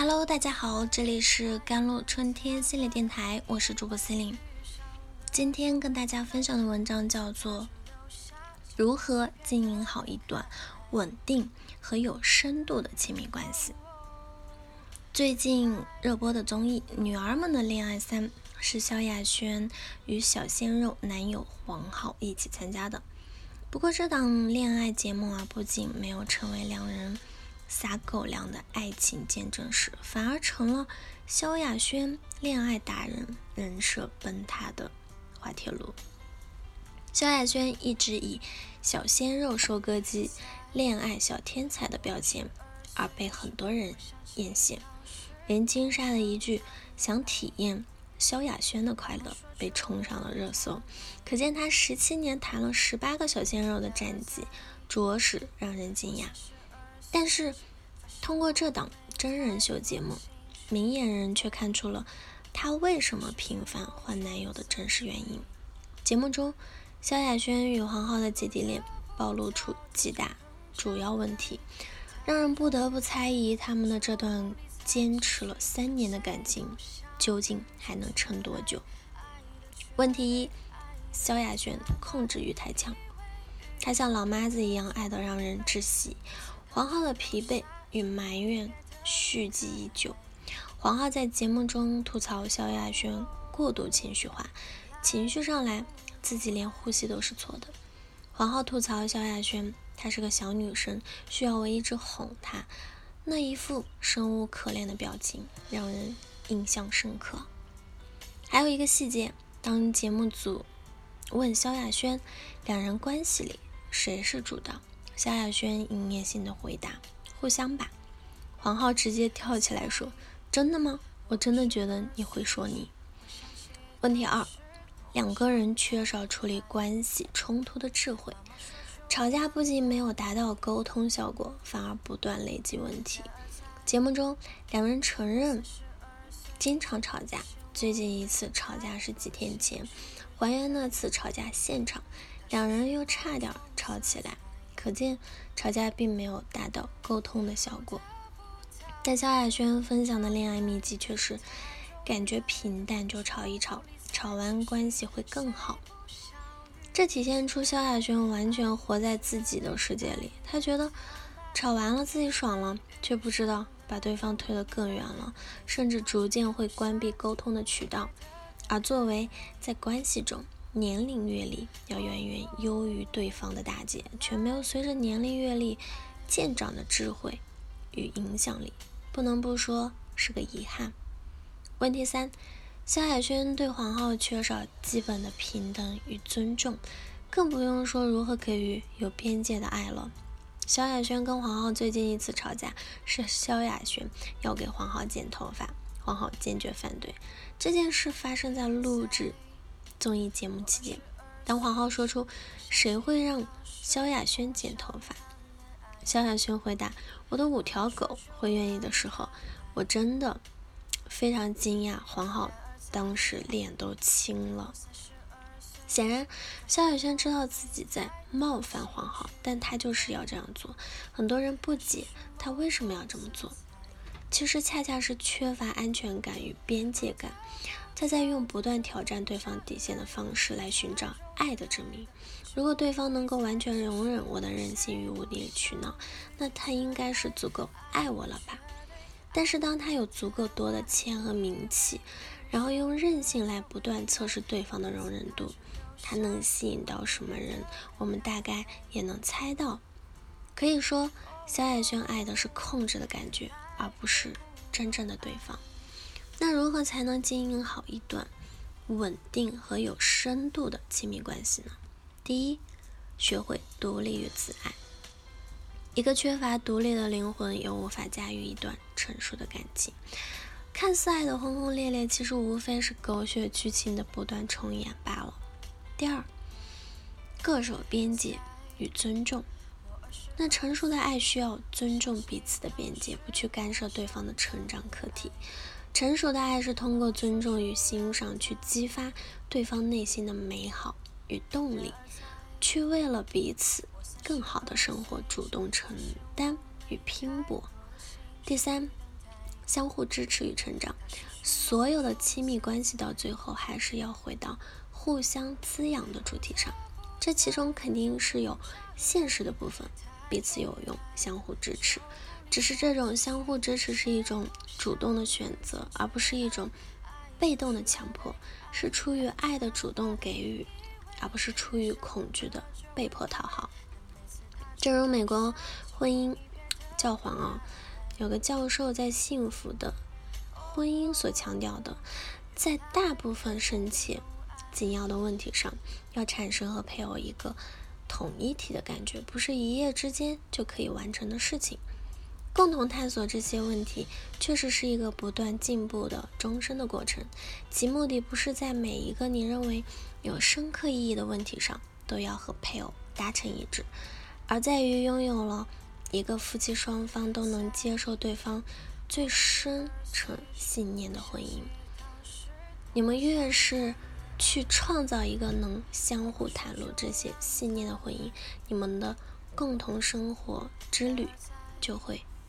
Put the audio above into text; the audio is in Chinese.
Hello，大家好，这里是甘露春天心理电台，我是主播心灵。今天跟大家分享的文章叫做《如何经营好一段稳定和有深度的亲密关系》。最近热播的综艺《女儿们的恋爱三》是萧亚轩与小鲜肉男友黄浩一起参加的。不过这档恋爱节目啊，不仅没有成为两人。撒狗粮的爱情见证史，反而成了萧亚轩恋爱达人人设崩塌的滑铁卢。萧亚轩一直以小鲜肉收割机、恋爱小天才的标签而被很多人艳羡，连金莎的一句“想体验萧亚轩的快乐”被冲上了热搜，可见他十七年谈了十八个小鲜肉的战绩，着实让人惊讶。但是，通过这档真人秀节目，明眼人却看出了她为什么频繁换男友的真实原因。节目中，萧亚轩与黄浩的姐弟恋暴露出几大主要问题，让人不得不猜疑他们的这段坚持了三年的感情究竟还能撑多久。问题一：萧亚轩控制欲太强，她像老妈子一样爱得让人窒息。黄浩的疲惫与埋怨蓄积已久。黄浩在节目中吐槽萧亚轩过度情绪化，情绪上来自己连呼吸都是错的。黄浩吐槽萧亚轩，她是个小女生，需要我一直哄她，那一副生无可恋的表情让人印象深刻。还有一个细节，当节目组问萧亚轩，两人关系里谁是主导？萧亚轩隐面性的回答：“互相吧。”黄浩直接跳起来说：“真的吗？我真的觉得你会说你。”问题二：两个人缺少处理关系冲突的智慧，吵架不仅没有达到沟通效果，反而不断累积问题。节目中，两人承认经常吵架，最近一次吵架是几天前，还原那次吵架现场，两人又差点吵起来。可见吵架并没有达到沟通的效果，但萧亚轩分享的恋爱秘籍却是感觉平淡就吵一吵，吵完关系会更好。这体现出萧亚轩完全活在自己的世界里，他觉得吵完了自己爽了，却不知道把对方推得更远了，甚至逐渐会关闭沟通的渠道。而作为在关系中，年龄阅历要远远优于对方的大姐，却没有随着年龄阅历渐长的智慧与影响力，不能不说是个遗憾。问题三：萧亚轩对黄浩缺少基本的平等与尊重，更不用说如何给予有边界的爱了。萧亚轩跟黄浩最近一次吵架是萧亚轩要给黄浩剪头发，黄浩坚决反对。这件事发生在录制。综艺节目期间，当黄浩说出“谁会让萧亚轩剪头发”，萧亚轩回答“我的五条狗会愿意”的时候，我真的非常惊讶。黄浩当时脸都青了。显然，萧亚轩知道自己在冒犯黄浩，但他就是要这样做。很多人不解他为什么要这么做，其实恰恰是缺乏安全感与边界感。他在用不断挑战对方底线的方式来寻找爱的证明。如果对方能够完全容忍我的任性与无理取闹，那他应该是足够爱我了吧？但是当他有足够多的钱和名气，然后用任性来不断测试对方的容忍度，他能吸引到什么人？我们大概也能猜到。可以说，萧亚轩爱的是控制的感觉，而不是真正的对方。那如何才能经营好一段稳定和有深度的亲密关系呢？第一，学会独立与自爱。一个缺乏独立的灵魂，又无法驾驭一段成熟的感情。看似爱的轰轰烈烈，其实无非是狗血剧情的不断重演罢了。第二，各守边界与尊重。那成熟的爱需要尊重彼此的边界，不去干涉对方的成长课题。成熟的爱是通过尊重与欣赏去激发对方内心的美好与动力，去为了彼此更好的生活主动承担与拼搏。第三，相互支持与成长。所有的亲密关系到最后还是要回到互相滋养的主题上。这其中肯定是有现实的部分，彼此有用，相互支持。只是这种相互支持是一种主动的选择，而不是一种被动的强迫，是出于爱的主动给予，而不是出于恐惧的被迫讨好。正如美国婚姻教皇啊，有个教授在幸福的婚姻所强调的，在大部分深切。紧要的问题上，要产生和配偶一个统一体的感觉，不是一夜之间就可以完成的事情。共同探索这些问题，确实是一个不断进步的终身的过程。其目的不是在每一个你认为有深刻意义的问题上都要和配偶达成一致，而在于拥有了一个夫妻双方都能接受对方最深沉信念的婚姻。你们越是。去创造一个能相互袒露这些信念的婚姻，你们的共同生活之旅就会